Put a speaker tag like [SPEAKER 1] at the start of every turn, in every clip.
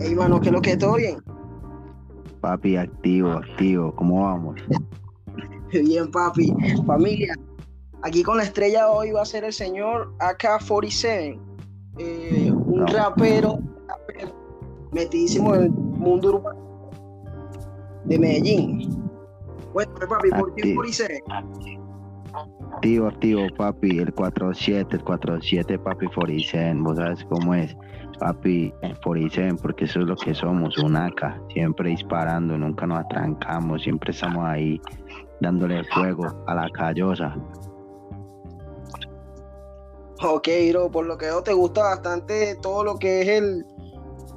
[SPEAKER 1] Hey, mano, ¿qué es lo que todo bien?
[SPEAKER 2] Papi, activo, activo. ¿Cómo vamos?
[SPEAKER 1] Bien, papi. Familia, aquí con la estrella hoy va a ser el señor AK-47, eh, un
[SPEAKER 2] No.
[SPEAKER 1] rapero, rapero metidísimo en el mundo urbano de Medellín. Bueno, papi, ¿por qué
[SPEAKER 2] Activo.
[SPEAKER 1] 47?
[SPEAKER 2] Activo, activo, papi. El 47, el 47, papi, 47. Vos sabes cómo es. Papi, el 47, porque eso es lo que somos, un AK. Siempre disparando, nunca nos atrancamos. Siempre estamos ahí dándole fuego a la callosa.
[SPEAKER 1] Ok, bro, por lo que veo te gusta bastante todo lo que es el,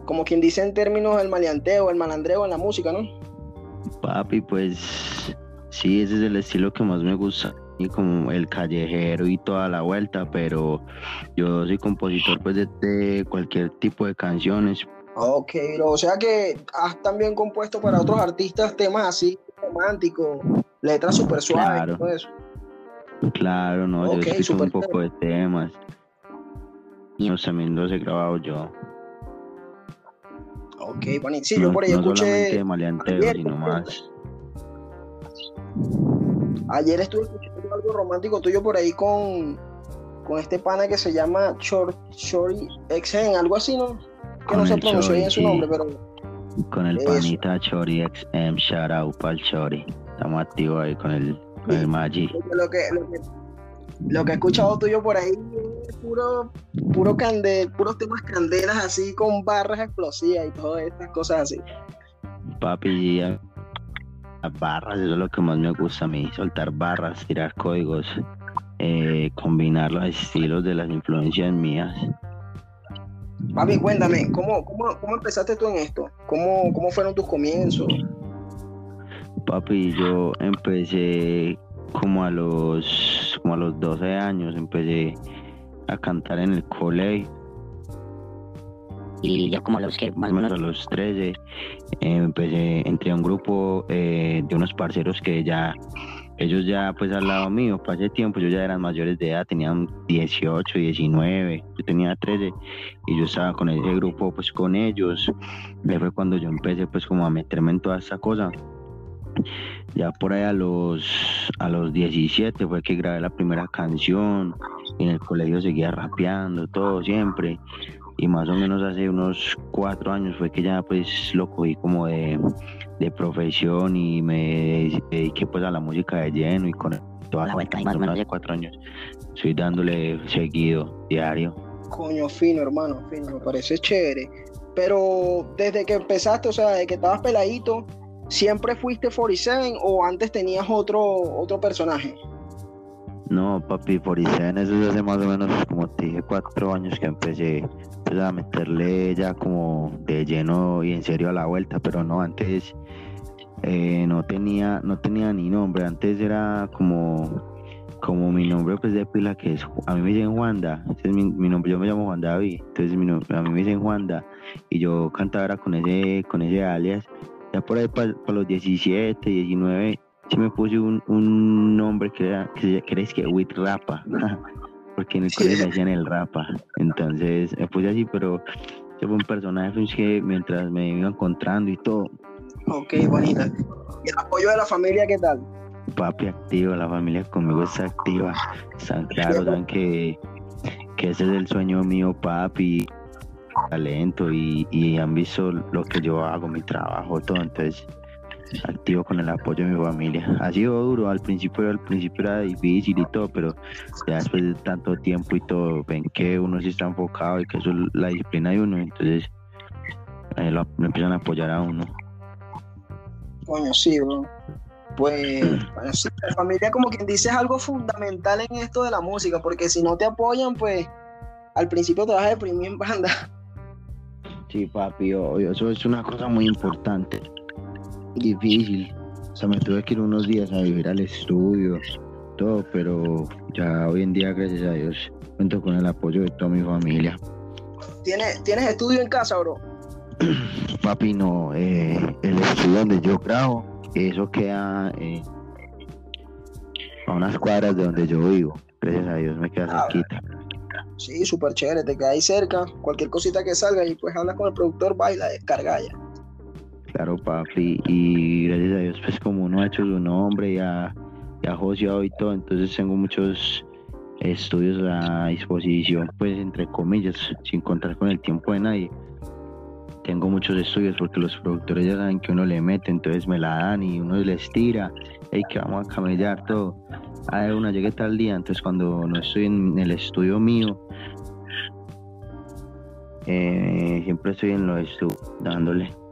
[SPEAKER 1] como quien dice en términos, el maleanteo, el malandreo en la música, ¿no?
[SPEAKER 2] Papi, pues sí, ese es el estilo que más me gusta. Y como el callejero y toda la vuelta, pero yo soy compositor pues de, de cualquier tipo de canciones.
[SPEAKER 1] Ok, bro, o sea que has también compuesto para otros artistas temas así, románticos, letras súper suaves,
[SPEAKER 2] Claro.
[SPEAKER 1] y todo eso.
[SPEAKER 2] Claro, no,
[SPEAKER 1] Ok,
[SPEAKER 2] yo escucho
[SPEAKER 1] súper
[SPEAKER 2] un poco de temas. Y los también los he grabado yo.
[SPEAKER 1] Ok, bueno, sí,
[SPEAKER 2] no,
[SPEAKER 1] yo por ahí
[SPEAKER 2] no solamente
[SPEAKER 1] escuché,
[SPEAKER 2] de maleanteo,
[SPEAKER 1] ayer,
[SPEAKER 2] sino más.
[SPEAKER 1] ayer estuve escuchando algo romántico tuyo por ahí con, con este pana que se llama Chor, Chori Exen, algo así, ¿no? Que
[SPEAKER 2] Con
[SPEAKER 1] no se
[SPEAKER 2] el
[SPEAKER 1] pronuncia bien su nombre, pero
[SPEAKER 2] Con el
[SPEAKER 1] Eso.
[SPEAKER 2] panita Chori XM, shout out pa'l Chori. Estamos activos ahí con el, con el Magic.
[SPEAKER 1] lo que, lo que, lo que he escuchado tuyo por ahí es puro, puro cande, puros temas candelas así con barras explosivas y todas estas cosas así.
[SPEAKER 2] Papi, las barras, eso es lo que más me gusta a mí, soltar barras, tirar códigos, eh, combinar los estilos de las influencias mías.
[SPEAKER 1] Papi, cuéntame, ¿cómo, cómo, cómo empezaste tú en esto? ¿Cómo, ¿Cómo fueron tus comienzos?
[SPEAKER 2] Papi, yo empecé como a los como a los 12 años, empecé a cantar en el colegio. Y ya como a los que más o menos a los 13 eh, empecé, entré a un grupo eh, de unos parceros que ya, ellos ya pues al lado mío, ese tiempo ellos ya eran mayores de edad, tenían 18, 19, yo tenía 13 y yo estaba con ese grupo pues con ellos. Ahí fue cuando yo empecé pues como a meterme en toda esta cosa. Ya por ahí a los, a los 17 fue que grabé la primera canción. y en el colegio seguía rapeando, todo siempre. Y más o menos hace unos cuatro años fue que ya pues lo cogí como de, de profesión y me dediqué pues a la música de lleno y con toda la vuelta. Más o menos hace cuatro años estoy dándole seguido, diario.
[SPEAKER 1] Coño, fino, hermano, fino, me parece chévere. Pero desde que empezaste, o sea, desde que estabas peladito, ¿siempre fuiste 47 o antes tenías otro, otro personaje?
[SPEAKER 2] No, papi, por Isen, eso es hace más o menos, como te dije, cuatro años que empecé pues, a meterle ya como de lleno y en serio a la vuelta, pero no, antes eh, no tenía no tenía ni nombre, antes era como como mi nombre pues de pila que es, a mí me dicen Juanda, ese es mi, nombre, yo me llamo Juan David, entonces mi nom- a mí me dicen Juanda y yo cantaba con ese, con ese alias, ya por ahí para los 17, 19 sí me puse un, un nombre que era, que, se- que With Rapa, porque en el colegio me decían el Rapa, entonces me puse así, pero ese fue un personaje que mientras me iba encontrando y todo,
[SPEAKER 1] Ok, bonita. ¿Y el apoyo de la familia qué tal?
[SPEAKER 2] papi activo, la familia conmigo está activa, están claros, saben que, que ese es el sueño mío, papi, talento y, y han visto lo que yo hago, mi trabajo, todo, entonces activo con el apoyo de mi familia. Ha sido duro, al principio, al principio era difícil y todo, pero ya después de tanto tiempo y todo, ven que uno sí está enfocado y que eso es la disciplina de uno, entonces eh, lo, lo empiezan a apoyar a uno.
[SPEAKER 1] Coño, sí, bro. Pues, bueno, sí, la familia como quien dice es algo fundamental en esto de la música, porque si no te apoyan, pues al principio te vas a deprimir en banda.
[SPEAKER 2] Sí, papi, obvio, eso es una cosa muy importante. Difícil. O sea, me tuve que ir unos días a vivir al estudio, todo, pero ya hoy en día, gracias a Dios, cuento con el apoyo de toda mi familia.
[SPEAKER 1] ¿Tienes, ¿Tienes estudio en casa, bro?
[SPEAKER 2] Papi, no, eh, el estudio donde yo grabo, eso queda eh, a unas cuadras de donde yo vivo. Gracias a Dios me queda
[SPEAKER 1] Ah,
[SPEAKER 2] cerquita.
[SPEAKER 1] Sí, súper chévere, te queda ahí cerca, cualquier cosita que salga y pues hablas con el productor, baila, descarga ya.
[SPEAKER 2] Claro, papi, y gracias a Dios, pues como uno ha hecho su nombre, ya, ya joseado y todo, entonces tengo muchos estudios a disposición, pues entre comillas, sin contar con el tiempo de nadie. Tengo muchos estudios porque los productores ya saben que uno le mete, entonces me la dan y uno les tira, y que vamos a camellar todo. A una llegué tal día, entonces cuando no estoy en el estudio mío, eh, siempre estoy en los estudios dándole.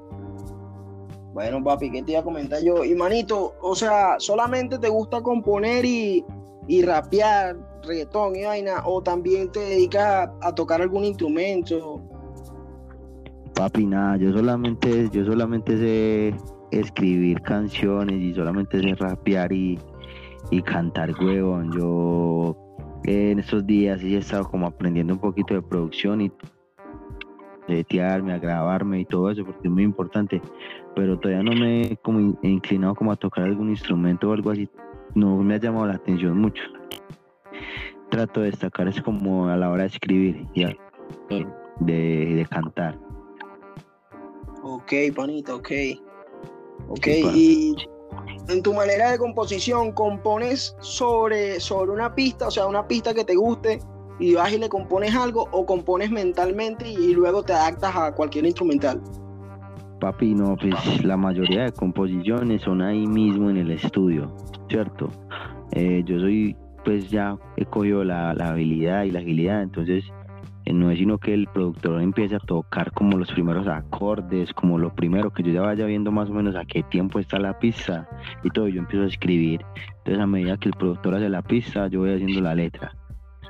[SPEAKER 1] Bueno, papi, ¿qué te iba a comentar yo? Y manito, o sea, ¿solamente te gusta componer y, y rapear, reggaetón y vaina? ¿O también te dedicas a, tocar algún instrumento?
[SPEAKER 2] Papi, nada, yo solamente, yo solamente sé escribir canciones y solamente sé rapear y, y cantar, huevón. Yo en estos días sí he estado como aprendiendo un poquito de producción y setearme, a grabarme y todo eso, porque es muy importante, pero todavía no me he como inclinado como a tocar algún instrumento o algo así, no me ha llamado la atención mucho. Trato de destacar es como a la hora de escribir y de, de cantar.
[SPEAKER 1] Ok, panita, ok. Ok, y en tu manera de composición, ¿compones sobre, sobre una pista, o sea, una pista que te guste y vas y le compones algo o compones mentalmente y, luego te adaptas a cualquier instrumental?
[SPEAKER 2] Papi, no, pues la mayoría de composiciones son ahí mismo en el estudio, ¿cierto? Eh, yo soy, pues ya he cogido la, la habilidad y la agilidad, entonces eh, no es sino que el productor empiece a tocar como los primeros acordes, como lo primero, que yo ya vaya viendo más o menos a qué tiempo está la pista y todo, yo empiezo a escribir. Entonces a medida que el productor hace la pista, yo voy haciendo la letra.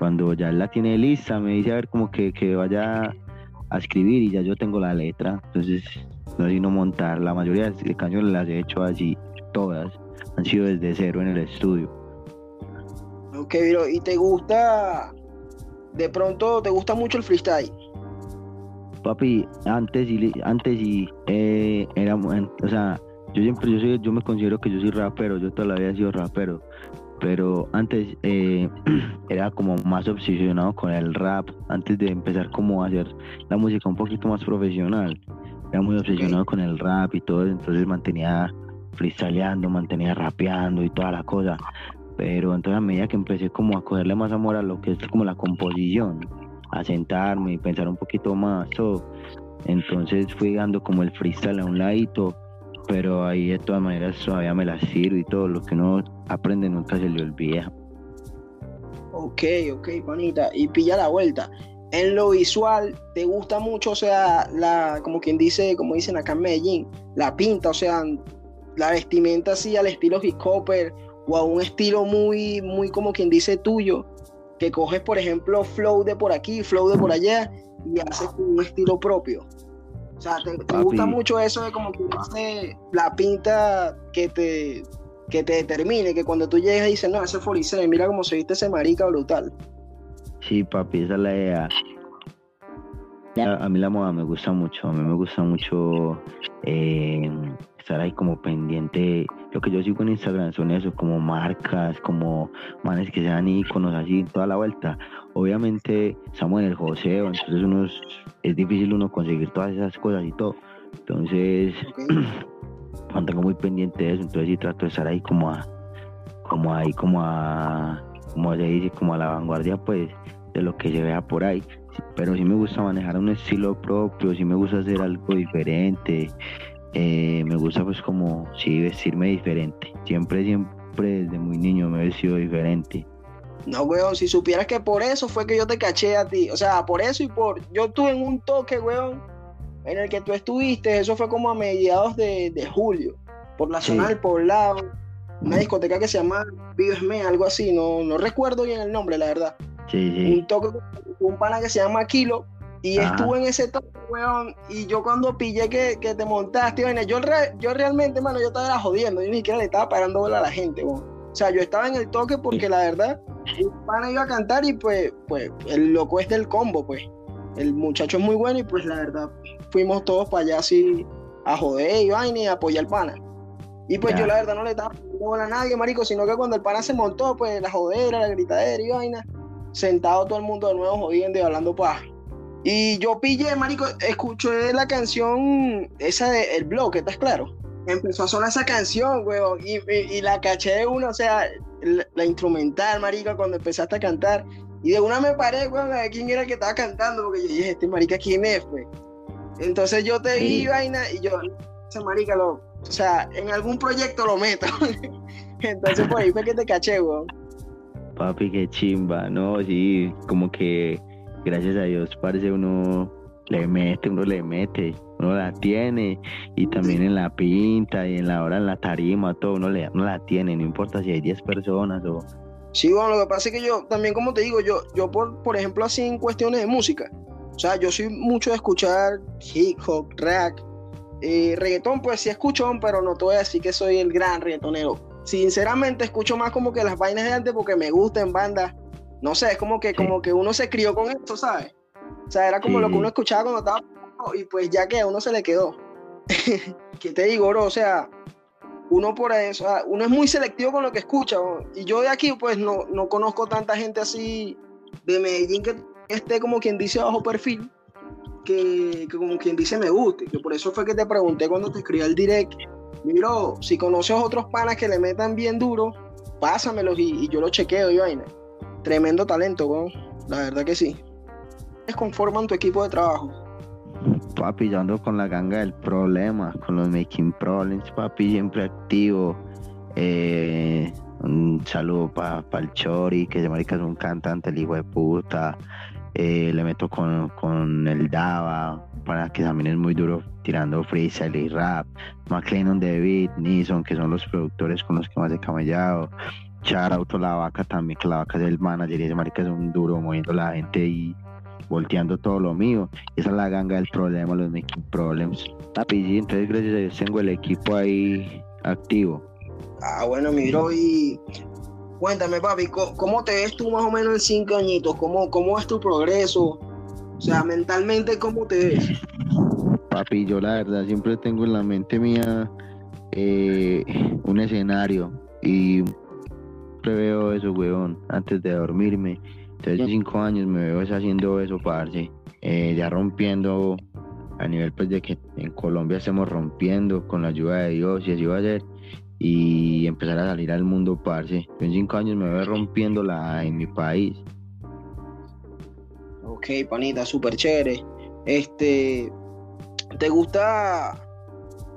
[SPEAKER 2] Cuando ya la tiene lista, me dice a ver como que, que vaya a escribir y ya yo tengo la letra. Entonces no sino montar. La mayoría de canciones las he hecho así, todas. Han sido desde cero en el estudio.
[SPEAKER 1] Ok, pero ¿y te gusta de pronto te gusta mucho el freestyle.
[SPEAKER 2] Papi, antes y antes y eh, era, o sea, yo siempre yo soy, yo me considero que yo soy rapero, yo toda la vida he sido rapero, pero antes eh, era como más obsesionado con el rap, antes de empezar como a hacer la música un poquito más profesional, era muy obsesionado con el rap y todo, entonces mantenía freestyleando, mantenía rapeando y toda la cosa, pero entonces a medida que empecé como a cogerle más amor a lo que es como la composición, a sentarme y pensar un poquito más, todo, entonces fui dando como el freestyle a un ladito, pero ahí de todas maneras todavía me la sirvo y todo, lo que uno aprende nunca se le olvida.
[SPEAKER 1] Ok, ok, panita, y pilla la vuelta. En lo visual, ¿te gusta mucho, o sea, la, como quien dice, como dicen acá en Medellín, la pinta, o sea, la vestimenta así al estilo hip hopper o a un estilo muy, muy como quien dice tuyo, que coges, por ejemplo, flow de por aquí, flow de por allá y haces un estilo propio. O sea, te, gusta mucho eso de como que dice la pinta que te, que te determine, que cuando tú llegas y dices, no, ese Foricé, mira cómo se viste ese marica brutal.
[SPEAKER 2] Sí, papi, esa es la idea. A, mí la moda me gusta mucho, a mí me gusta mucho eh, estar ahí como pendiente. Lo que yo sigo en Instagram son eso, como marcas, como manes que sean iconos así, toda la vuelta. Obviamente estamos en el joseo, entonces uno es, difícil uno conseguir todas esas cosas y todo. Entonces, mantengo muy pendiente de eso, entonces sí trato de estar ahí como a, como ahí, como a, como se dice, como a la vanguardia pues de lo que se vea por ahí. Pero sí me gusta manejar un estilo propio, sí me gusta hacer algo diferente, eh, me gusta pues como sí vestirme diferente. Siempre, siempre desde muy niño me he vestido diferente.
[SPEAKER 1] No, weón, si supieras que por eso fue que yo te caché a ti. O sea, por eso y por... Yo estuve en un toque, weón, en el que tú estuviste. Eso fue como a mediados de, julio. Por la zona del poblado. Una discoteca que se llama Vive algo así. No, no recuerdo bien el nombre, la verdad.
[SPEAKER 2] Sí, sí.
[SPEAKER 1] Un toque, un pana que se llama Kilo. Y estuve en ese toque, weón. Y yo cuando pillé que, te montaste, yo, yo realmente, mano, yo estaba jodiendo. Yo ni siquiera le estaba parando bola a la gente, weón. O sea, yo estaba en el toque porque la verdad, un pana iba a cantar y pues, pues, el loco es del combo, pues. El muchacho es muy bueno y pues la verdad, fuimos todos para allá así a joder y vaina y a apoyar al pana. Y pues yo la verdad no le estaba parando bola a nadie, marico, sino que cuando el pana se montó, pues la jodera, la gritadera y vaina sentado todo el mundo de nuevo jodiendo y hablando paz. Y yo pillé, marico, escuché la canción esa de El Blog, ¿estás claro? Empezó a sonar esa canción, weón, y, la caché de una, o sea, la, instrumental, marico, cuando empezaste a cantar. Y de una me paré, weón, a ver quién era que estaba cantando, porque yo dije, este marica, ¿quién es, güey? Entonces yo te vi, vaina, y yo, ese marica, lo, o sea, en algún proyecto lo meto. Entonces, por ahí fue que te caché, weón.
[SPEAKER 2] Papi, qué chimba, ¿no? Sí, como que gracias a Dios, parece uno le mete, uno le mete, uno la tiene y también en la pinta y en la hora en la tarima, todo uno, le, uno la tiene, no importa si hay 10 personas o...
[SPEAKER 1] Sí, bueno, lo que pasa es que yo también, como te digo, yo, yo por, por ejemplo, así en cuestiones de música, o sea, yo soy mucho de escuchar hip hop, rap, eh, reggaetón, pues sí escucho, pero no te voy a decir que soy el gran reggaetonero. Sinceramente escucho más como que las vainas de antes porque me gustan bandas no sé, es como que, como que uno se crió con esto, ¿sabes? O sea, era como lo que uno escuchaba cuando estaba y pues ya que a uno se le quedó. ¿Qué te digo, bro? O sea, uno por eso, uno es muy selectivo con lo que escucha. Y yo de aquí, pues no, no conozco tanta gente así de Medellín que esté como quien dice bajo perfil, que, como quien dice me guste. Que por eso fue que te pregunté cuando te escribí el direct. Miro, si conoces otros panas que le metan bien duro, pásamelos y, yo los chequeo y vaina. Tremendo talento. La verdad que sí. ¿Cuáles conforman tu equipo de trabajo?
[SPEAKER 2] Papi, yo ando con la ganga del problema, con los Making Problems, papi, siempre activo. Eh, un saludo para pa el Chori, que de marica es un cantante, el hijo de puta. Eh, le meto con, con el Dava, para que también es muy duro tirando freestyle y rap. McLennan, David, Nison, que son los productores con los que más he camellado. Auto La Vaca también, que La Vaca es el manager y ese marica es un duro moviendo la gente y volteando todo lo mío. Esa es la ganga del problema, los making problems. Sí, entonces gracias a Dios tengo el equipo ahí activo.
[SPEAKER 1] Ah, bueno, mi bro, y cuéntame, papi, ¿cómo te ves tú más o menos en cinco añitos? ¿Cómo, cómo es tu progreso? O sea, mentalmente, ¿cómo te ves?
[SPEAKER 2] Papi, yo la verdad siempre tengo en la mente mía eh, un escenario y veo eso, weón, antes de dormirme. Entonces, en cinco años me veo haciendo eso, parce. Eh, ya rompiendo a nivel pues de que en Colombia estemos rompiendo con la ayuda de Dios y así va a ser y empezar a salir al mundo, parce. en cinco años me veo rompiéndola en mi país.
[SPEAKER 1] Ok, panita, súper chévere. Este, ¿te gusta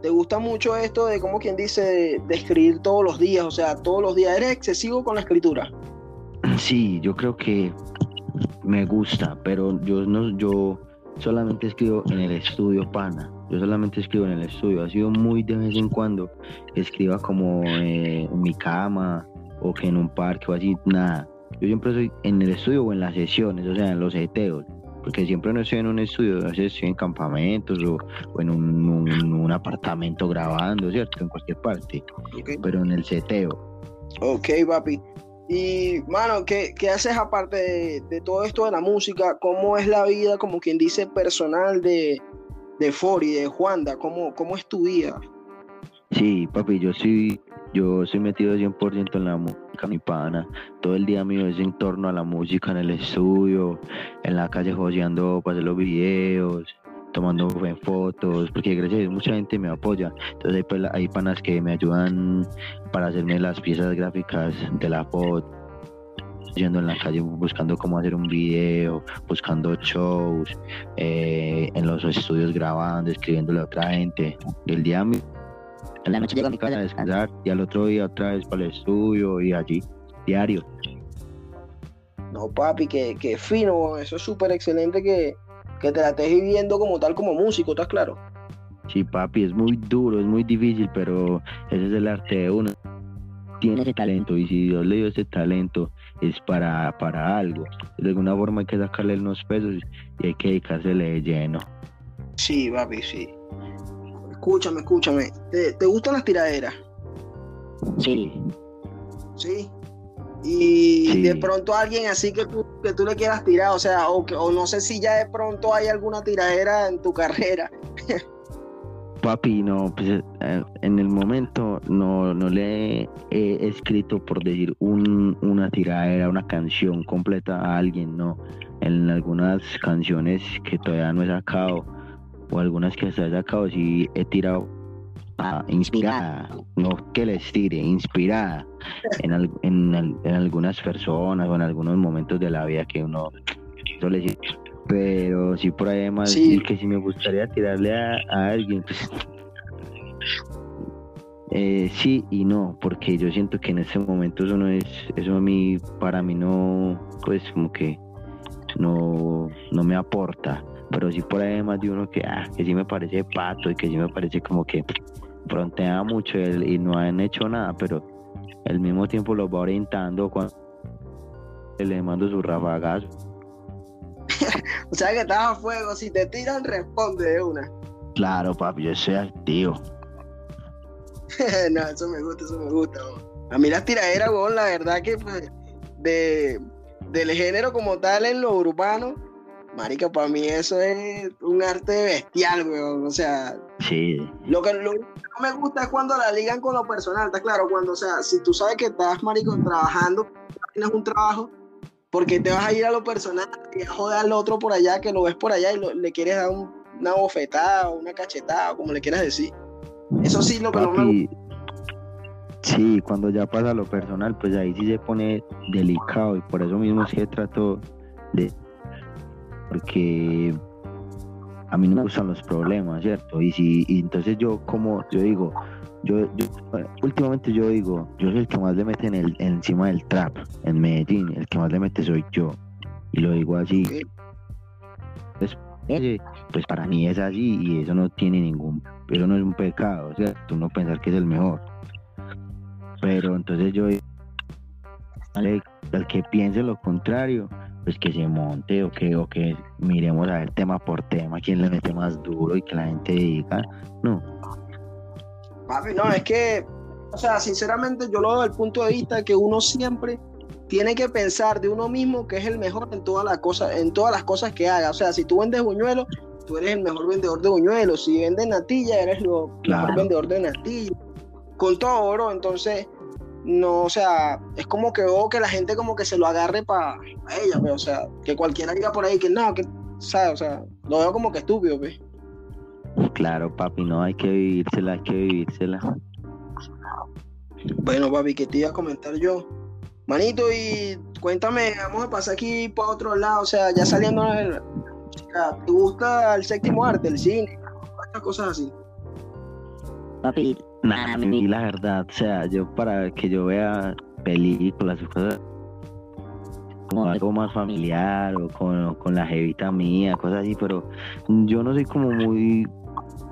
[SPEAKER 1] ¿Te gusta mucho esto de, como quien dice, de, escribir todos los días? O sea, todos los días. ¿Eres excesivo con la escritura?
[SPEAKER 2] Sí, yo creo que me gusta, pero yo no, yo solamente escribo en el estudio, pana. Yo solamente escribo en el estudio. Ha sido muy de vez en cuando escriba como eh, en mi cama o que en un parque o así, nada. Yo siempre soy en el estudio o en las sesiones, o sea, en los eteos porque siempre no estoy en un estudio, a veces estoy en campamentos o, en un, apartamento grabando, ¿cierto? En cualquier parte, pero en el seteo.
[SPEAKER 1] Ok, papi. Y, mano, ¿qué, haces aparte de, todo esto de la música? ¿Cómo es la vida, como quien dice, personal de, de Fori, de Juanda? ¿Cómo, ¿Cómo es tu vida?
[SPEAKER 2] Sí, papi, yo sí, yo soy metido 100% en la música, mi pana. Todo el día mío es en torno a la música, en el estudio, en la calle joseando para hacer los videos, tomando fotos, porque gracias a Dios mucha gente me apoya. Entonces hay, hay panas que me ayudan para hacerme las piezas gráficas de la foto yendo en la calle buscando cómo hacer un video, buscando shows, eh, en los estudios grabando, escribiéndole a otra gente. El día en la noche llego a mi casa a descansar y al otro día otra vez para el estudio y allí, diario.
[SPEAKER 1] No, papi, que, que fino, eso es súper excelente que, que te la estés viviendo como tal, como músico, ¿estás claro?
[SPEAKER 2] Sí, papi, es muy duro, es muy difícil, pero ese es el arte de uno. Tiene ese talento y si Dios le dio ese talento es para, para algo. De alguna forma hay que sacarle unos pesos y hay que dedicársele de lleno.
[SPEAKER 1] Sí, papi, sí escúchame, escúchame. ¿Te, gustan las tiraderas?
[SPEAKER 2] Sí.
[SPEAKER 1] Sí. Y de pronto alguien así que tú, que tú le quieras tirar, o sea, o, o no sé si ya de pronto hay alguna tiradera en tu carrera.
[SPEAKER 2] Papi, no, pues eh, en el momento no, no le he escrito, por decir, un, una tiradera, una canción completa a alguien, no. En algunas canciones que todavía no he sacado, o algunas que hasta he sacado, sí he tirado inspirada, no que les tire, inspirada en, en, en, algunas personas o en algunos momentos de la vida que uno suele pero sí por ahí más que si me gustaría tirarle a, alguien pues, eh, sí y no porque yo siento que en ese momento eso no es eso a mí para mí no pues como que no no me aporta pero sí por ahí más de uno que ah, que sí me parece pato y que sí me parece como que frontea mucho y no han hecho nada pero al mismo tiempo lo va orientando cuando le mando su rafagazo
[SPEAKER 1] o sea que estás a fuego, si te tiran, responde de una.
[SPEAKER 2] Claro, papi, yo soy activo.
[SPEAKER 1] no, eso me gusta, eso me gusta. A mí las tiraderas, weón, la verdad que pues, de, del género como tal en lo urbano, marica, para mí eso es un arte bestial, weón. O sea,
[SPEAKER 2] sí.
[SPEAKER 1] lo que no me gusta es cuando la ligan con lo personal, está claro, cuando, o sea, si tú sabes que estás, marico, trabajando, tienes un trabajo, porque te vas a ir a lo personal y a joder al otro por allá que lo ves por allá y le quieres dar una bofetada o una cachetada, como le quieras decir. Eso sí, lo que no me
[SPEAKER 2] Sí, cuando ya pasa lo personal, pues ahí sí se pone delicado y por eso mismo es que trato de... Porque a mí no me gustan los problemas, ¿cierto? Y si y entonces yo como, yo digo, yo, últimamente yo digo, yo soy el que más le mete en el, encima del trap, en Medellín, el que más le mete soy yo. Y lo digo así. Pues, pues para mí es así y eso no tiene ningún, eso no es un pecado, o sea, tú no pensar que es el mejor. Pero entonces yo al, que piense lo contrario, pues que se monte o que, o que miremos a ver tema por tema, quién le mete más duro y que la gente diga, no,
[SPEAKER 1] Papi, no, es que, o sea, sinceramente yo lo veo del punto de vista que uno siempre tiene que pensar de uno mismo que es el mejor en todas las cosas, en todas las cosas que haga. O sea, si tú vendes buñuelos, tú eres el mejor vendedor de buñuelos. Si vendes natilla, eres el mejor vendedor de natilla. Con todo, oro, entonces, no, o sea, es como que veo que la gente como que se lo agarre para ella, pero, pues, o sea, que cualquiera diga por ahí que no, que, ¿sabes? O sea, lo veo como que estúpido, pues.
[SPEAKER 2] Claro, papi, no hay que vivírsela, hay que vivírsela.
[SPEAKER 1] Bueno, papi, que te iba a comentar yo. Manito, y cuéntame, vamos a pasar aquí para otro lado, o sea, ya saliendo de ¿te gusta el séptimo arte, el cine, estas cosas así?
[SPEAKER 2] Papi, nada, mí la verdad, o sea, yo para que yo vea películas o cosas como algo más familiar o con, con la jevita mía, cosas así, pero yo no soy como muy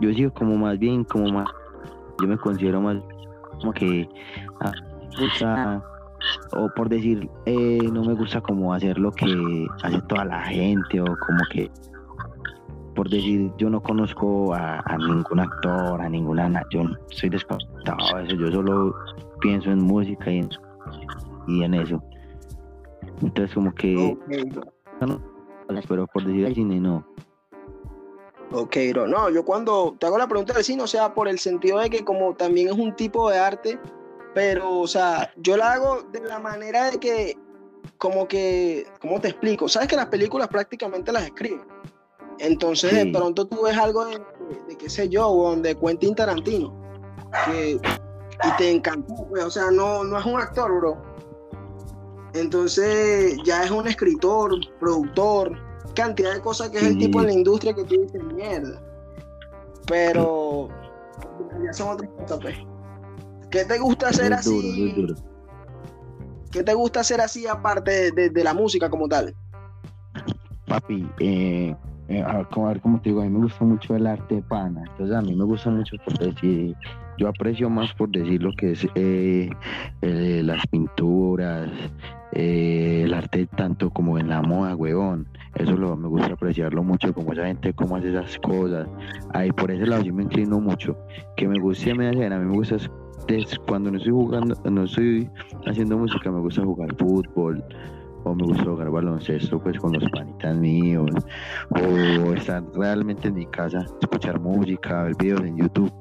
[SPEAKER 2] yo sigo como más bien, como más, yo me considero más como que, ah, o por decir, eh, no me gusta como hacer lo que hace toda la gente, o como que, por decir, yo no conozco a, ningún actor, a ninguna, yo soy desconectado eso, yo solo pienso en música y en, y en eso. Entonces como que, pero por decir al cine no
[SPEAKER 1] Ok, bro. No, yo cuando te hago la pregunta del cine, o sea, por el sentido de que como también es un tipo de arte, pero, o sea, yo la hago de la manera de que, como que, ¿cómo te explico? Sabes que las películas prácticamente las escriben. Entonces, de pronto tú ves algo de, qué sé yo, de Quentin Tarantino, que, y te encantó, pues, o sea, no, no es un actor, bro. Entonces, ya es un escritor, productor, cantidad de cosas que es el tipo de la industria que tú dices, mierda. Pero ya son otras cosas, pues. ¿Qué te gusta hacer así? ¿Qué te gusta hacer así aparte de, la música como tal?
[SPEAKER 2] Papi, eh, eh, a, ver, cómo te digo, a mí me gusta mucho el arte pana. Entonces a mí me gusta mucho por decir, yo aprecio más por decir lo que es eh, las pinturas, el arte tanto como en la moda, huevón. Eso lo, me gusta apreciarlo mucho, como esa gente cómo hace esas cosas. Ahí por ese lado yo me inclino mucho. Que me guste me hacen, a mí me gusta cuando no estoy jugando, no estoy haciendo música, me gusta jugar fútbol o me gusta jugar baloncesto pues con los panitas míos, o estar realmente en mi casa, escuchar música, ver videos en YouTube.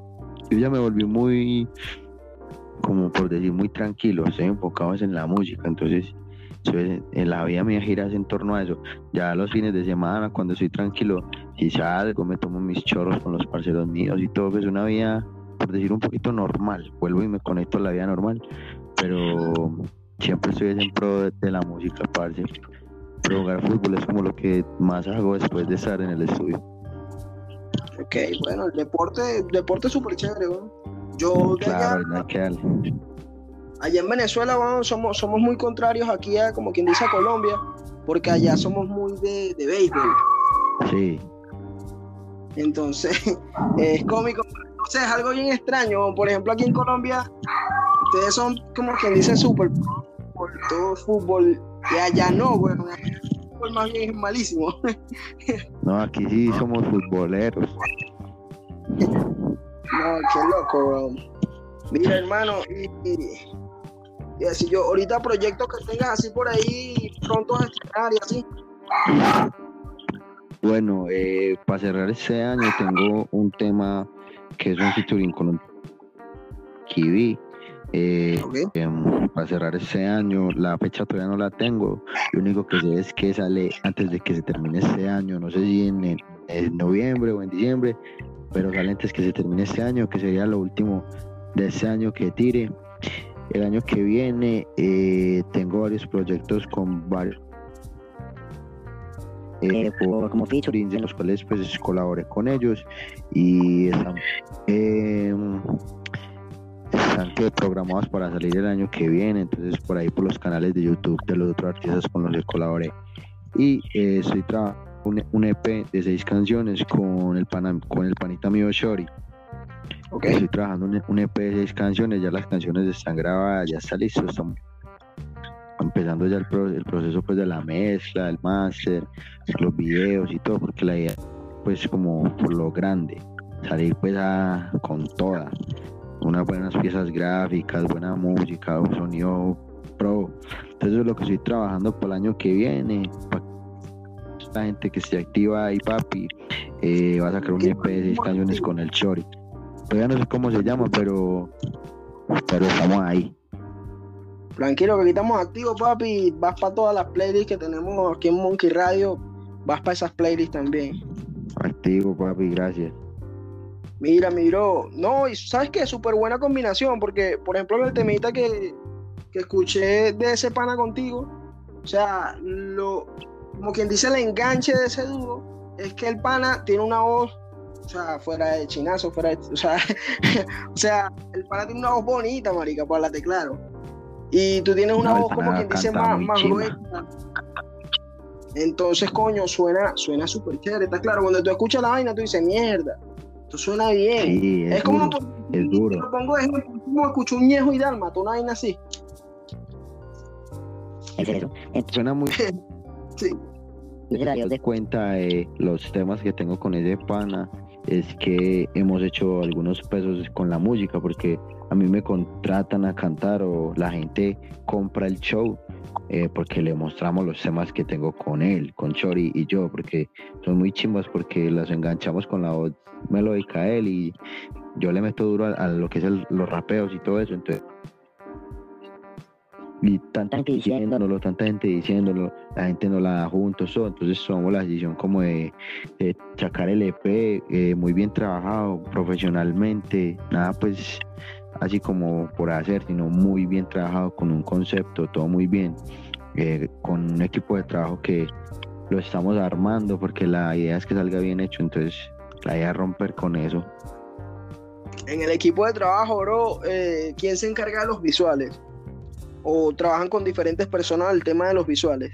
[SPEAKER 2] Yo ya me volví muy, como por decir, muy tranquilo, estoy enfocado en la música, entonces en la vida mía gira en torno a eso. Ya los fines de semana, cuando estoy tranquilo, si salgo, me tomo mis chorros con los parceros míos y todo, es una vida, por decir, un poquito normal. Vuelvo y me conecto a la vida normal, pero siempre estoy en pro de, la música, parce. Pero jugar fútbol es como lo que más hago después de estar en el estudio.
[SPEAKER 1] Ok, bueno, el deporte, el deporte es súper chévere, Yo
[SPEAKER 2] claro, allá, que
[SPEAKER 1] allá en Venezuela, somos, somos muy contrarios aquí a, como quien dice, a Colombia, porque allá somos muy de, de béisbol.
[SPEAKER 2] Sí.
[SPEAKER 1] Entonces, es cómico. Sé, es algo bien extraño. Por ejemplo, aquí en Colombia, ustedes son como quien dice súper por todo fútbol, y allá no, güey. El fútbol más bien es malísimo.
[SPEAKER 2] No, aquí sí somos futboleros.
[SPEAKER 1] No, qué loco, bro. Mira, hermano, y, así yo, ahorita proyectos que tengas así por ahí, pronto a estrenar y así.
[SPEAKER 2] Bueno, eh, para cerrar este año tengo un tema que es un featuring con un Kiwi eh, em, para cerrar este año, la fecha todavía no la tengo. Lo único que sé es que sale antes de que se termine este año. No sé si en, noviembre o en diciembre, pero sale antes que se termine este año, que sería lo último de este año que tire. El año que viene eh, tengo varios proyectos con varios eh, como featuring en los cuales pues colaboré con ellos y están están programados para salir el año que viene, entonces por ahí por los canales de YouTube de los otros artistas con los que colaboré. Y eh, estoy trabajando un, EP de seis canciones con el, con el panita mío Shori. Okay. Estoy trabajando un, EP de seis canciones, ya las canciones están grabadas, ya está listo, estamos empezando ya el, el proceso pues de la mezcla, el máster, los videos y todo, porque la idea pues como por lo grande, salir pues a, con toda unas buenas piezas gráficas, buena música, un sonido pro. Entonces es lo que estoy trabajando para el año que viene. Para la gente que esté activa ahí, papi, eh, va a sacar un EP de 6 canciones con el Chori. Todavía no sé cómo se llama, pero, pero estamos ahí.
[SPEAKER 1] Tranquilo, que aquí estamos activos, papi. Vas para todas las playlists que tenemos aquí en Monkey Radio. Vas para esas playlists también.
[SPEAKER 2] Activo, papi, gracias.
[SPEAKER 1] Mira, miro, no, y sabes que súper buena combinación, porque por ejemplo el temita que, que escuché de ese pana contigo, o sea, lo, como quien dice el enganche de ese dúo, es que el pana tiene una voz, o sea, fuera de chinazo, fuera de, o sea, o sea, el pana tiene una voz bonita, marica, para la claro. Y tú tienes una voz como quien dice más, más gruesa. Entonces, coño, suena, suena súper chévere. Está claro, cuando tú escuchas la vaina, tú dices, mierda, suena bien. es, como
[SPEAKER 2] es duro.
[SPEAKER 1] Lo pongo como escucho un viejo y dalma, una vaina así.
[SPEAKER 2] Es eso. Suena muy.
[SPEAKER 1] sí.
[SPEAKER 2] de cuenta de los temas que tengo con ese pana es que hemos hecho algunos pesos con la música porque a mí me contratan a cantar o la gente compra el show eh, porque le mostramos los temas que tengo con él, con Chori y yo, porque son muy chimbas porque las enganchamos con la voz melódica a él y yo le meto duro a, lo que es los rapeos y todo eso, entonces y tanta gente diciéndolo, tanta gente diciéndolo, la gente no la da juntos, entonces tomamos la decisión como de, sacar el EP eh, muy bien trabajado, profesionalmente, nada pues así como por hacer, sino muy bien trabajado con un concepto, todo muy bien, eh, con un equipo de trabajo que lo estamos armando porque la idea es que salga bien hecho, entonces la idea es romper con eso.
[SPEAKER 1] En el equipo de trabajo, bro, eh, ¿quién se encarga de los visuales? ¿O trabajan con diferentes personas el tema de los visuales?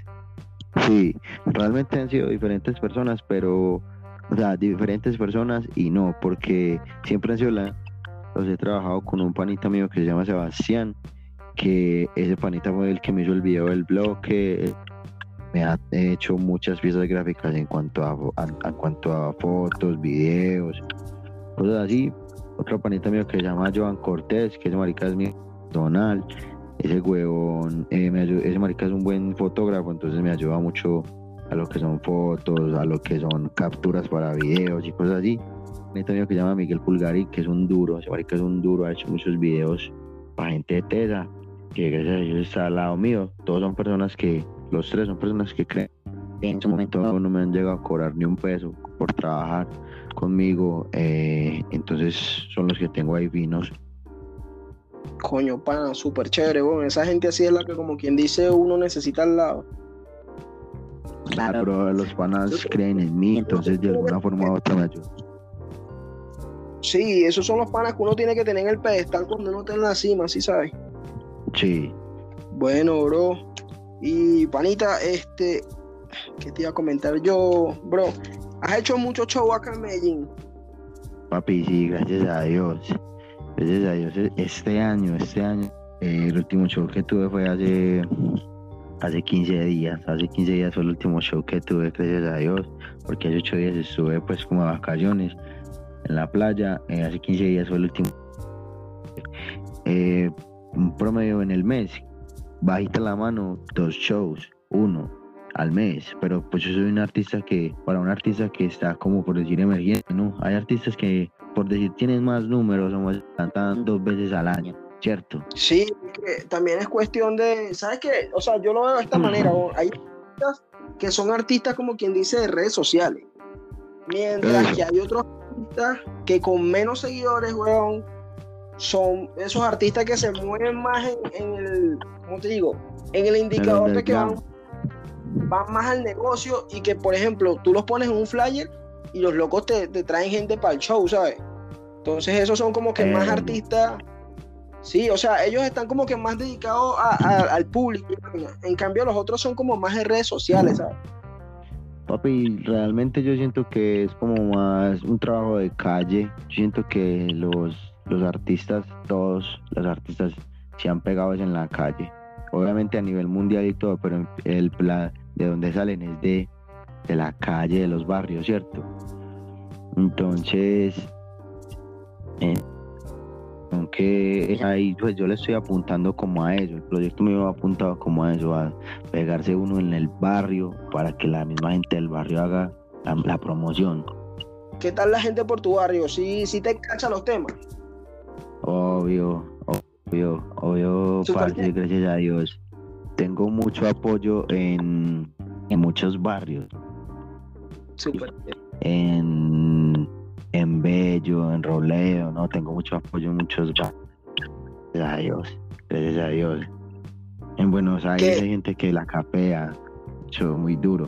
[SPEAKER 2] Sí, realmente han sido diferentes personas, pero, o sea, diferentes personas y no, porque siempre han sido la, los he trabajado con un panita mío que se llama Sebastián, que ese panita fue el que me hizo el video del bloque, me ha hecho muchas piezas gráficas en cuanto a, en cuanto a fotos, videos, cosas así. Otro panita mío que se llama Joan Cortés, que es marica es mi Donald, ese huevón, eh, ese marica es un buen fotógrafo, entonces me ayuda mucho a lo que son fotos, a lo que son capturas para videos y cosas así. Un amigo que se llama Miguel Pulgari, que es un duro, ese marica es un duro, ha hecho muchos videos para gente de TESA, que gracias a Dios está al lado mío. Todos son personas que, los tres son personas que creen. En ese momento no me han llegado a cobrar ni un peso por trabajar conmigo, eh, entonces son los que tengo ahí vinos
[SPEAKER 1] Coño, pana, súper chévere, bueno, esa gente así es la que como quien dice uno necesita al lado.
[SPEAKER 2] Claro, pero los panas creen en mí, entonces de alguna forma u otra me ayudan.
[SPEAKER 1] Sí, esos son los panas que uno tiene que tener en el pedestal cuando uno está en la cima, ¿sí sabes?
[SPEAKER 2] Sí.
[SPEAKER 1] Bueno, bro. Y panita, este, ¿qué te iba a comentar yo, bro? ¿Has hecho mucho show acá en Medellín?
[SPEAKER 2] Papi, sí, gracias a Dios. Gracias a Dios, este año, este año, el último show que tuve fue hace, hace 15 días. Hace 15 días fue el último show que tuve, gracias a Dios, porque hace 8 días estuve pues como a vacaciones en la playa. Eh, hace 15 días fue el último. Eh, un promedio en el mes, bajita la mano, dos shows, uno al mes, pero pues yo soy un artista que, para un artista que está como por decir emergente, ¿no? Hay artistas que por decir tienes más números o más cantan dos veces al año, ¿cierto?
[SPEAKER 1] Sí, también es cuestión de, ¿sabes qué? O sea, yo lo veo de esta manera, hay artistas que son artistas como quien dice de redes sociales, mientras que hay otros artistas que con menos seguidores, weón, son esos artistas que se mueven más en, el, ¿cómo te digo? En el indicador de que van, van más al negocio y que, por ejemplo, tú los pones en un flyer y los locos te, traen gente para el show, ¿sabes? Entonces esos son como que más eh. artistas. Sí, o sea, ellos están como que más dedicados al público. En cambio, los otros son como más en redes sociales, ¿sabes?
[SPEAKER 2] Papi, realmente yo siento que es como más un trabajo de calle. Yo siento que los, los artistas, todos los artistas se han pegado en la calle. Obviamente a nivel mundial y todo, pero el plan de donde salen es de de la calle, de los barrios, ¿cierto? Entonces, aunque ahí pues yo le estoy apuntando como a eso, el proyecto me ha apuntado como a eso, a pegarse uno en el barrio para que la misma gente del barrio haga la, promoción.
[SPEAKER 1] ¿Qué tal la gente por tu barrio? ¿Sí, sí te engancha los temas?
[SPEAKER 2] Obvio, obvio, obvio, parce, gracias a Dios. Tengo mucho apoyo en, en muchos barrios. En, en Bello, en Robledo, ¿no? Tengo mucho apoyo en muchos Gracias a Dios, gracias a Dios. En Buenos Aires hay gente que la capea, mucho, muy duro.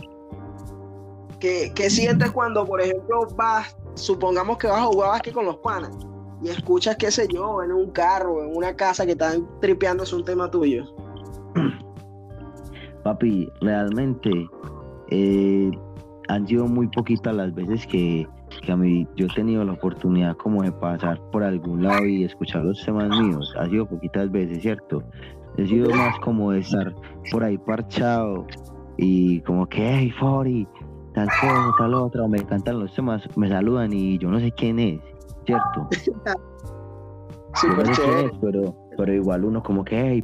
[SPEAKER 1] ¿Qué, ¿Qué, sientes cuando, por ejemplo, vas, supongamos que vas a jugar con los panas y escuchas, qué sé yo, en un carro, en una casa que están tripeando es un tema tuyo?
[SPEAKER 2] Papi, realmente eh, han sido muy poquitas las veces que, a mí yo he tenido la oportunidad como de pasar por algún lado y escuchar los temas míos. Ha sido poquitas veces, ¿cierto? He sido más como de estar por ahí parchado y como que, hey, Fori, tal cosa, tal otra, o me cantan los temas, me saludan y yo no sé quién es, ¿cierto? Sí, no sé quién es, pero, pero igual uno como que, hey,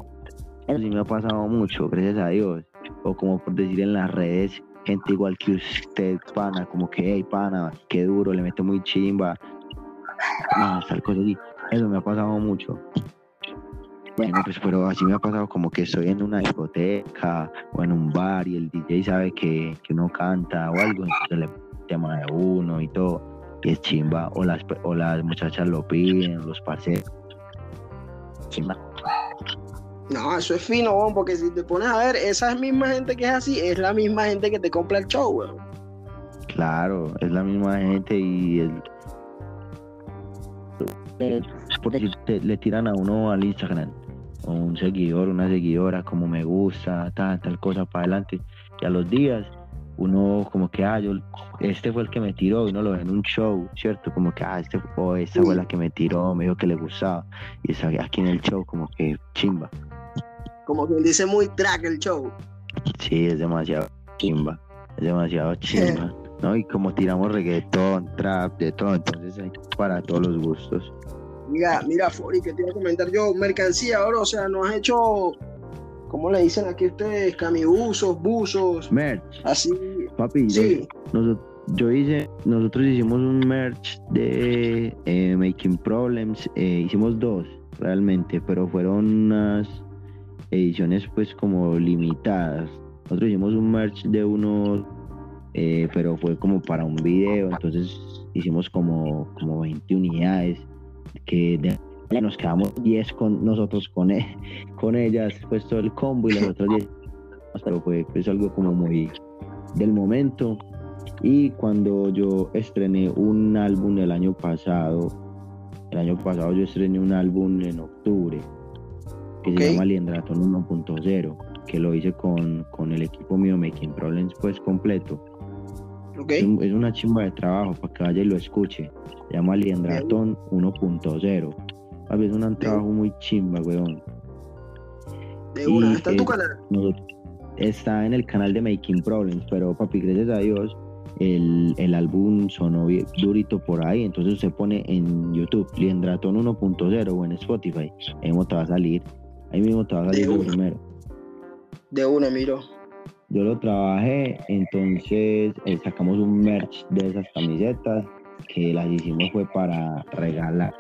[SPEAKER 2] eso sí me ha pasado mucho, gracias a Dios. O como por decir en las redes, gente igual que usted, pana, como que, hey, pana, qué duro, le mete muy chimba. No, tal cosa así. Eso me ha pasado mucho. Bueno, pues pero así me ha pasado como que estoy en una discoteca o en un bar y el DJ sabe que, que uno canta o algo, entonces le llama de uno y todo, y es chimba, o las, o las muchachas lo piden, los parceros.
[SPEAKER 1] No, eso es fino, porque si te pones a ver, esa misma gente que es así, es la misma gente que te compra el show, weón.
[SPEAKER 2] Claro, es la misma gente y el... porque le tiran a uno al Instagram, o un seguidor, una seguidora, como me gusta, tal, tal cosa para adelante, y a los días uno como que, ah, yo, este fue el que me tiró, y uno lo ve en un show, ¿cierto? Como que, ah, este, o esta fue la que me tiró, me dijo que le gustaba, y aquí en el show como que chimba
[SPEAKER 1] como quien dice, muy track el show.
[SPEAKER 2] Sí, es demasiado chimba, es demasiado chimba. ¿no? Y como tiramos reggaetón, trap, de todo, entonces hay para todos los gustos.
[SPEAKER 1] Mira, mira, Fori, que te iba a comentar yo, mercancía, ahora, o sea, no has hecho, ¿cómo le dicen aquí ustedes? Camibusos, buzos.
[SPEAKER 2] Merch.
[SPEAKER 1] Así.
[SPEAKER 2] Papi,
[SPEAKER 1] sí.
[SPEAKER 2] yo, hice, nosotros hicimos un merch de eh, Making Problems, eh, hicimos dos realmente, pero fueron unas ediciones pues como limitadas. Nosotros hicimos un merch de unos, eh, pero fue como para un video, entonces hicimos como, como 20 unidades que nos quedamos 10 con nosotros con, e, con ellas, pues todo el combo y las otras 10, pero fue pues, algo como muy del momento. Y cuando yo estrené un álbum el año pasado, el año pasado yo estrené un álbum en octubre que se llama Liendraton 1.0, que lo hice con, con el equipo mío Making Problems pues completo es, una chimba de trabajo para que vaya y lo escuche. Se llama Liendratón 1.0. Es un trabajo muy chimba, weón.
[SPEAKER 1] De una, ¿está en tu canal?
[SPEAKER 2] está en el canal de Making Problems, pero papi, gracias a Dios, el, el álbum sonó bien, durito por ahí, entonces se pone en YouTube, Liendratón 1.0 o en Spotify, mismo te va a salir, ahí mismo a salir lo primero.
[SPEAKER 1] De una, miro
[SPEAKER 2] yo lo trabajé, entonces eh, sacamos un merch de esas camisetas que las hicimos fue para regalar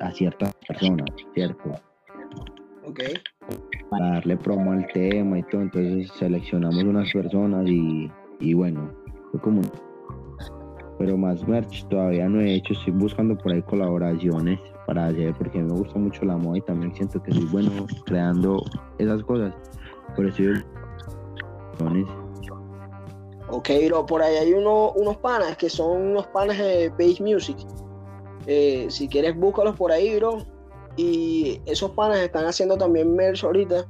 [SPEAKER 2] a ciertas personas, ¿cierto?
[SPEAKER 1] Ok.
[SPEAKER 2] Para darle promo al tema y todo, entonces seleccionamos unas personas y, y bueno, fue como... Pero más merch todavía no he hecho, estoy buscando por ahí colaboraciones para hacer, porque me gusta mucho la moda y también siento que soy bueno creando esas cosas. Por eso yo
[SPEAKER 1] Ok, bro, por ahí hay unos panas que son unos panas de Page Music. Eh, si quieres, búscalos por ahí, bro. Y esos panas están haciendo también merch ahorita.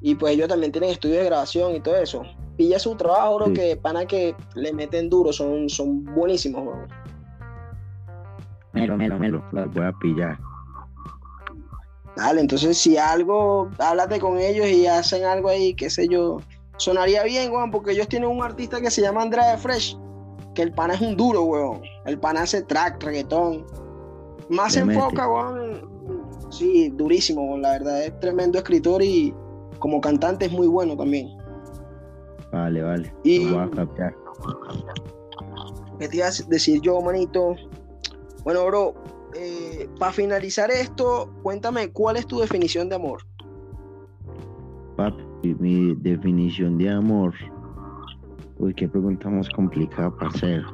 [SPEAKER 1] Y pues ellos también tienen estudios de grabación y todo eso. Pilla su trabajo, bro, que panas que le meten duro, son, son buenísimos, bro.
[SPEAKER 2] Melo, melo, melo, los voy a pillar.
[SPEAKER 1] Dale, entonces si algo, háblate con ellos y hacen algo ahí, qué sé yo, sonaría bien, weón, porque ellos tienen un artista que se llama Andrea Fresh, que el pana es un duro, weón. El pana hace track, reggaetón. Más se enfoca, weón. Sí, durísimo, la verdad. Es tremendo escritor y como cantante es muy bueno también.
[SPEAKER 2] Vale, vale.
[SPEAKER 1] Y, Lo voy a captar. ¿Qué te iba a decir yo, manito? Bueno, bro, eh, para finalizar esto, cuéntame cuál es tu definición de amor.
[SPEAKER 2] Papi mi definición de amor. Uy, qué pregunta más complicada, parcero.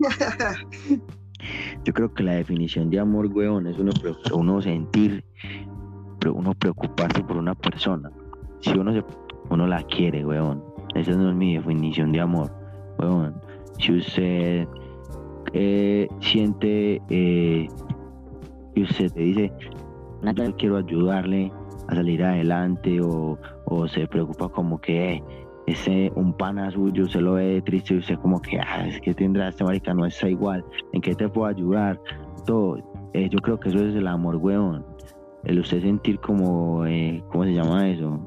[SPEAKER 2] Yo creo que la definición de amor, weón, es uno, uno sentir, uno preocuparse por una persona. Si uno se, uno la quiere, weón. Esa no es mi definición de amor, weón. Si usted eh, siente eh, y usted te dice, yo quiero ayudarle a salir adelante o, o se preocupa como que eh, ese un pana suyo se lo ve triste y usted como que ah, es que tendrá este marica no está igual en qué te puedo ayudar todo eh, yo creo que eso es el amor weón el usted sentir como eh, cómo se llama eso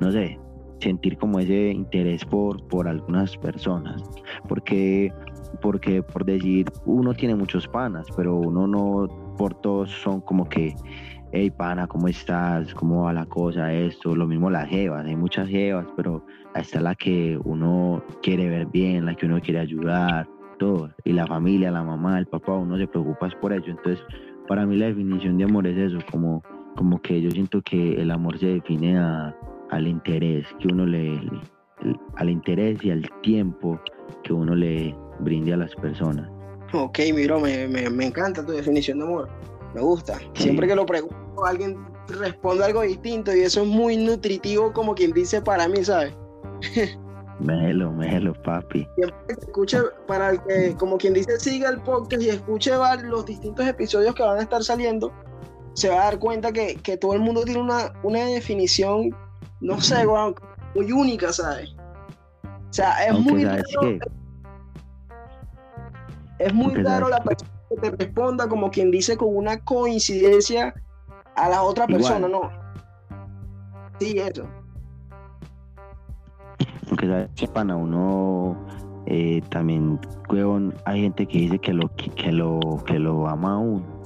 [SPEAKER 2] no sé sentir como ese interés por por algunas personas porque porque por decir uno tiene muchos panas pero uno no por todos son como que hey pana, ¿cómo estás? ¿Cómo va la cosa? Esto, lo mismo las jevas, hay muchas jevas, pero está la que uno quiere ver bien, la que uno quiere ayudar, todo. Y la familia, la mamá, el papá, uno se preocupa por ello. Entonces, para mí la definición de amor es eso, como, como que yo siento que el amor se define al interés que uno le, al interés y al tiempo que uno le brinde a las personas.
[SPEAKER 1] Ok, miro, me, me, me encanta tu definición de amor. Me gusta. Siempre que lo pregunto, alguien responde algo distinto y eso es muy nutritivo, como quien dice para mí, ¿sabes?
[SPEAKER 2] Melo, melo, papi.
[SPEAKER 1] Siempre que escuche, para el que, como quien dice, siga el podcast y escuche los distintos episodios que van a estar saliendo, se va a dar cuenta que, todo el mundo tiene una, una definición, no sé, muy única, ¿sabes? O sea, es muy raro. Es muy raro la persona te responda como quien dice con una coincidencia a la otra persona, no. Sí, eso.
[SPEAKER 2] Porque sabes pana, uno eh, también, hay gente que dice que lo que lo que lo ama a uno,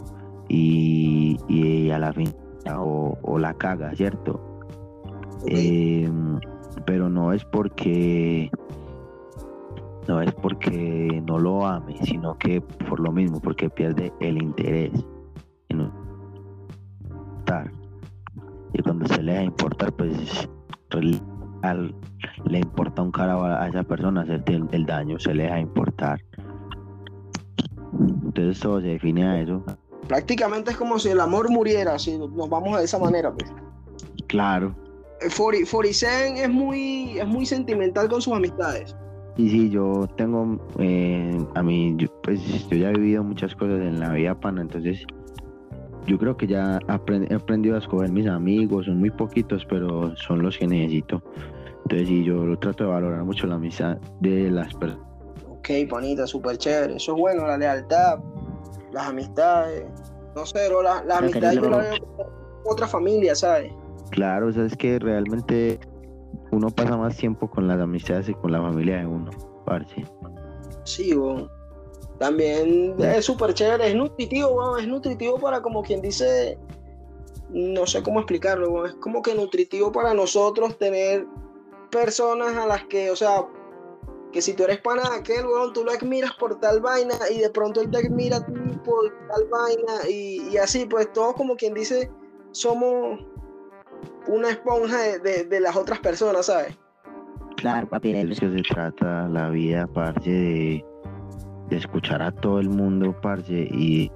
[SPEAKER 2] y, a la fin o, la caga, ¿cierto? Em, pero no es porque no es porque no lo ame, sino que por lo mismo, porque pierde el interés en importar. Y cuando se le deja importar, pues le importa un carajo a esa persona hacerte el, daño, se le deja importar. Entonces todo se define a eso.
[SPEAKER 1] Prácticamente es como si el amor muriera, si nos vamos de esa manera. Pues.
[SPEAKER 2] Claro.
[SPEAKER 1] 47 es muy, es muy sentimental con sus amistades.
[SPEAKER 2] Y sí, yo tengo, eh, a mí, pues yo ya he vivido muchas cosas en la vida pana, entonces yo creo que ya he aprendido a escoger mis amigos, son muy poquitos, pero son los que necesito. Entonces sí, yo trato de valorar mucho la amistad de las personas.
[SPEAKER 1] Ok, panita, súper chévere. Eso es bueno, la lealtad, las amistades. No sé, pero la, la amistad yo la veo otra familia, ¿sabes?
[SPEAKER 2] Claro, o sea, es que realmente uno pasa más tiempo con las amistades y con la familia de uno, parce.
[SPEAKER 1] Sí, bueno. También es súper chévere, es nutritivo, es nutritivo para como quien dice, no sé cómo explicarlo, es como que nutritivo para nosotros tener personas a las que, o sea, que si tú eres pana de aquel, weón, tú lo admiras por tal vaina y de pronto él te admira por tal vaina y, así, pues todos como quien dice, somos una esponja de, las otras personas, ¿sabes?
[SPEAKER 2] Claro, papi. Es que se trata la vida, parce, de, de escuchar a todo el mundo, parce, y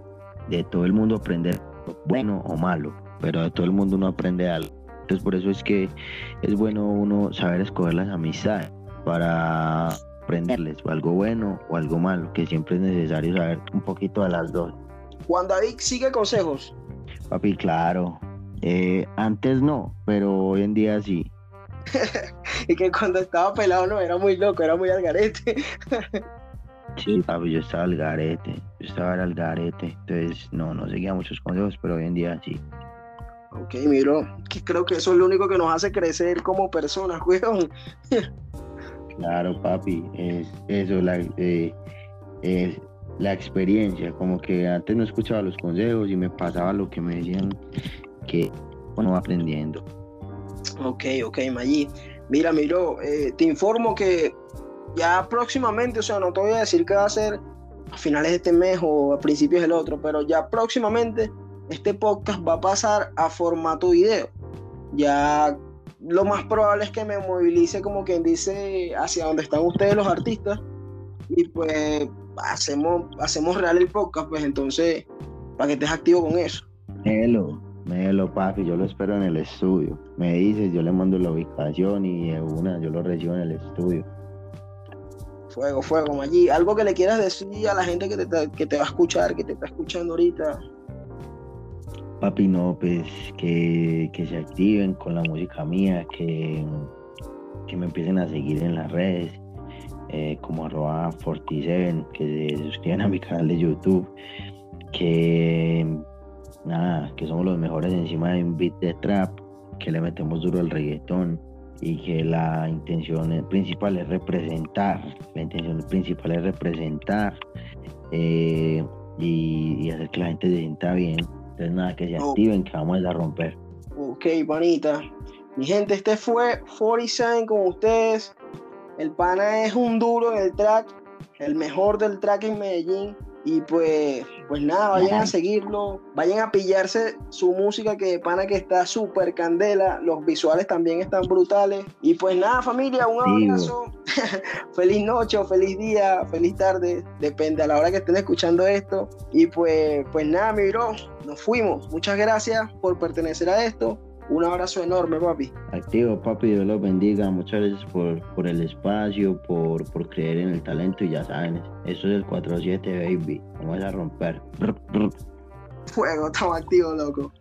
[SPEAKER 2] de todo el mundo aprender bueno o malo, pero de todo el mundo uno aprende algo. Entonces por eso es que es bueno uno saber escoger las amistades para aprenderles o algo bueno o algo malo, que siempre es necesario saber un poquito de las dos.
[SPEAKER 1] Juan David sigue consejos.
[SPEAKER 2] Papi, claro, eh, antes no, pero hoy en día sí.
[SPEAKER 1] y que cuando estaba pelado no, era muy loco, era muy al garete.
[SPEAKER 2] sí, papi, yo estaba al garete, yo estaba al garete, entonces no, no seguía muchos consejos, pero hoy en día sí.
[SPEAKER 1] Ok, miro, que creo que eso es lo único que nos hace crecer como personas, weón.
[SPEAKER 2] claro, papi, es eso, la, eh, es la experiencia, como que antes no escuchaba los consejos y me pasaba lo que me decían que uno va aprendiendo.
[SPEAKER 1] Ok, ok, Maggi. Mira, Miro, eh, te informo que ya próximamente, o sea, no te voy a decir que va a ser a finales de este mes o a principios del otro, pero ya próximamente este podcast va a pasar a formato video. Ya lo más probable es que me movilice, como quien dice, hacia donde están ustedes los artistas y pues hacemos, hacemos real el podcast, pues entonces, para que estés activo con eso.
[SPEAKER 2] Hello. Melo, papi, yo lo espero en el estudio. Me dices, yo le mando la ubicación y una, yo lo recibo en el estudio.
[SPEAKER 1] Fuego, fuego, allí. Algo que le quieras decir a la gente que te, que te va a escuchar, que te está escuchando ahorita.
[SPEAKER 2] Papi, no, pues que, se activen con la música mía, que, que me empiecen a seguir en las redes, eh, como arroba 47, que se suscriban a mi canal de YouTube, que nada, que somos los mejores encima de un beat de trap, que le metemos duro al reggaetón y que la intención principal es representar, la intención principal es representar eh, y, hacer que la gente se sienta bien. Entonces nada, que se activen, que vamos a romper.
[SPEAKER 1] Ok, panita. Mi gente, este fue 47 con ustedes. El pana es un duro en el track, el mejor del track en Medellín. Y pues, pues nada, vayan a seguirlo, vayan a pillarse su música que pana que está súper candela, los visuales también están brutales. Y pues nada, familia, un abrazo, feliz noche feliz día, feliz tarde, depende a la hora que estén escuchando esto. Y pues, pues nada, mi bro, nos fuimos. Muchas gracias por pertenecer a esto. Un abrazo enorme, papi.
[SPEAKER 2] Activo, papi, Dios los bendiga. Muchas gracias por, por el espacio, por, por creer en el talento y ya saben, eso es el 47, baby. Vamos a romper.
[SPEAKER 1] Fuego, estamos activos, loco.